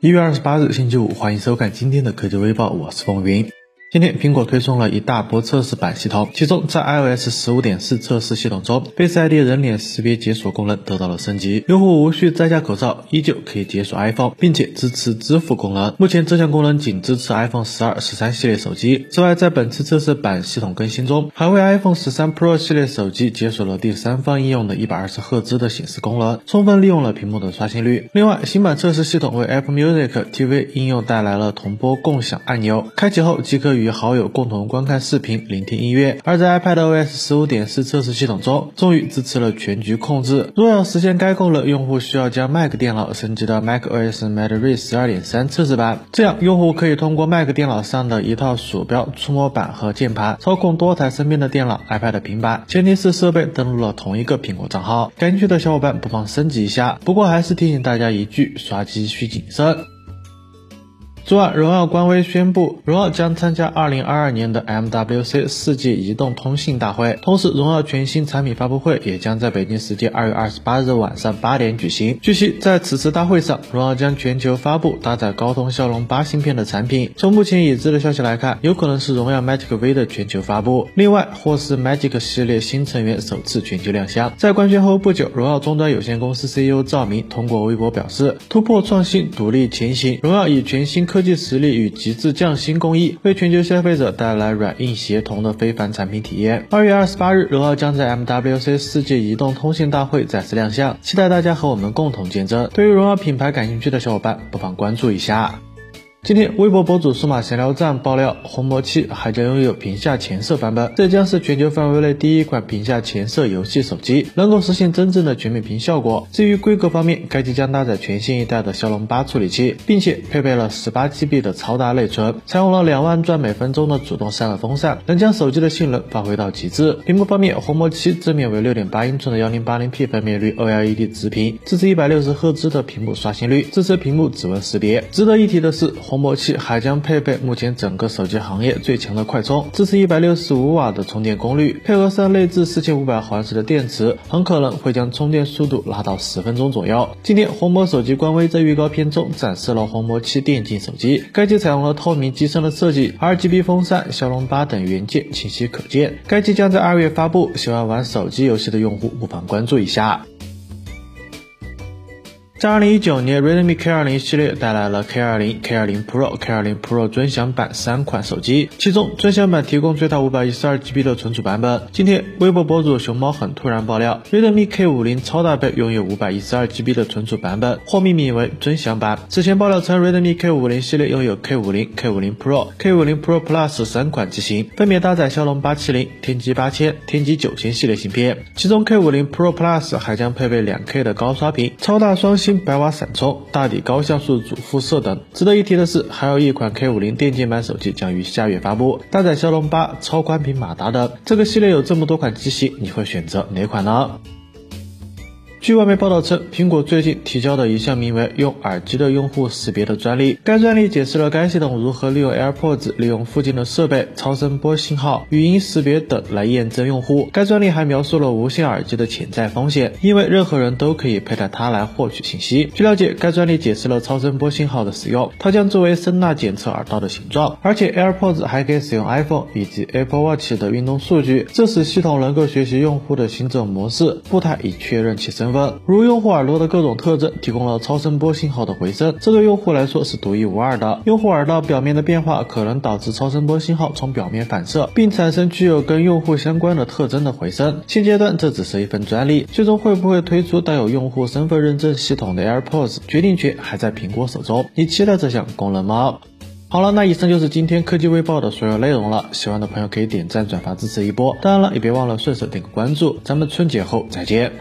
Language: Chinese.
一月二十八日，星期五，欢迎收看今天的科技微报，我是风云。今天，苹果推送了一大波测试版系统，其中在 iOS 十五点四测试系统中，Face ID 人脸识别解锁功能得到了升级，用户无需摘下口罩，依旧可以解锁 iPhone，并且支持支付功能。目前这项功能仅支持 iPhone 十二、十三系列手机。此外，在本次测试版系统更新中，还为 iPhone 十三 Pro 系列手机解锁了第三方应用的一百二十赫兹的显示功能，充分利用了屏幕的刷新率。另外，新版测试系统为 Apple Music TV 应用带来了同播共享按钮，开启后即可与好友共同观看视频、聆听音乐。而在 iPadOS 十五点四测试系统中，终于支持了全局控制。若要实现该功能，用户需要将 Mac 电脑升级到 macOS Madrid 十二点三测试版，这样用户可以通过 Mac 电脑上的一套鼠标、触摸板和键盘，操控多台身边的电脑、iPad、平板，前提是设备登录了同一个苹果账号。感兴趣的小伙伴不妨升级一下。不过还是提醒大家一句：刷机需谨慎。昨晚，荣耀官微宣布，荣耀将参加二零二二年的 MWC 世界移动通信大会，同时，荣耀全新产品发布会也将在北京时间二月二十八日晚上八点举行。据悉，在此次大会上，荣耀将全球发布搭载高通骁龙八芯片的产品。从目前已知的消息来看，有可能是荣耀 Magic V 的全球发布，另外或是 Magic 系列新成员首次全球亮相。在官宣后不久，荣耀终端有限公司 CEO 赵明通过微博表示：“突破创新，独立前行。荣耀以全新科。”科技实力与极致匠心工艺，为全球消费者带来软硬协同的非凡产品体验。二月二十八日，荣耀将在 MWC 世界移动通信大会再次亮相，期待大家和我们共同见证。对于荣耀品牌感兴趣的小伙伴，不妨关注一下。今天，微博博主数码闲聊站爆料，红魔七还将拥有屏下前摄版本，这将是全球范围内第一款屏下前摄游戏手机，能够实现真正的全面屏效果。至于规格方面，该机将搭载全新一代的骁龙八处理器，并且配备了十八 GB 的超大内存，采用了两万转每分钟的主动散热风扇，能将手机的性能发挥到极致。屏幕方面，红魔七正面为六点八英寸的幺零八零 P 分辨率 OLED 直屏，支持一百六十赫兹的屏幕刷新率，支持屏幕指纹识别。值得一提的是，红魔七还将配备目前整个手机行业最强的快充，支持一百六十五瓦的充电功率，配合上内置四千五百毫安时的电池，很可能会将充电速度拉到十分钟左右。今天红魔手机官微在预告片中展示了红魔七电竞手机，该机采用了透明机身的设计，RGB 风扇、骁龙八等元件清晰可见。该机将在二月发布，喜欢玩手机游戏的用户不妨关注一下。在二零一九年，Redmi K20 系列带来了 K20、K20 Pro、K20 Pro 尊享版三款手机，其中尊享版提供最大五百一十二 GB 的存储版本。今天，微博博主熊猫很突然爆料，Redmi K50 超大杯拥有五百一十二 GB 的存储版本，或命名为尊享版。此前爆料称，Redmi K50 系列拥有 K50、K50 Pro、K50 Pro Plus 三款机型，分别搭载骁龙八七零、天玑八千、天玑九千系列芯片，其中 K50 Pro Plus 还将配备两 K 的高刷屏、超大双。百瓦闪充、大底高像素主副摄等。值得一提的是，还有一款 K50 电竞版手机将于下月发布，搭载骁龙八、超宽屏马达等。这个系列有这么多款机型，你会选择哪款呢？据外媒报道称，苹果最近提交的一项名为“用耳机的用户识别”的专利，该专利解释了该系统如何利用 AirPods 利用附近的设备、超声波信号、语音识别等来验证用户。该专利还描述了无线耳机的潜在风险，因为任何人都可以佩戴它来获取信息。据了解，该专利解释了超声波信号的使用，它将作为声呐检测耳道的形状，而且 AirPods 还可以使用 iPhone 以及 Apple Watch 的运动数据，这使系统能够学习用户的行走模式、步态以确认其身。如用户耳朵的各种特征，提供了超声波信号的回声，这对用户来说是独一无二的。用户耳道表面的变化可能导致超声波信号从表面反射，并产生具有跟用户相关的特征的回声。现阶段这只是一份专利，最终会不会推出带有用户身份认证系统的 AirPods，决定权还在苹果手中。你期待这项功能吗？好了，那以上就是今天科技微报的所有内容了。喜欢的朋友可以点赞转发支持一波，当然了，也别忘了顺手点个关注。咱们春节后再见。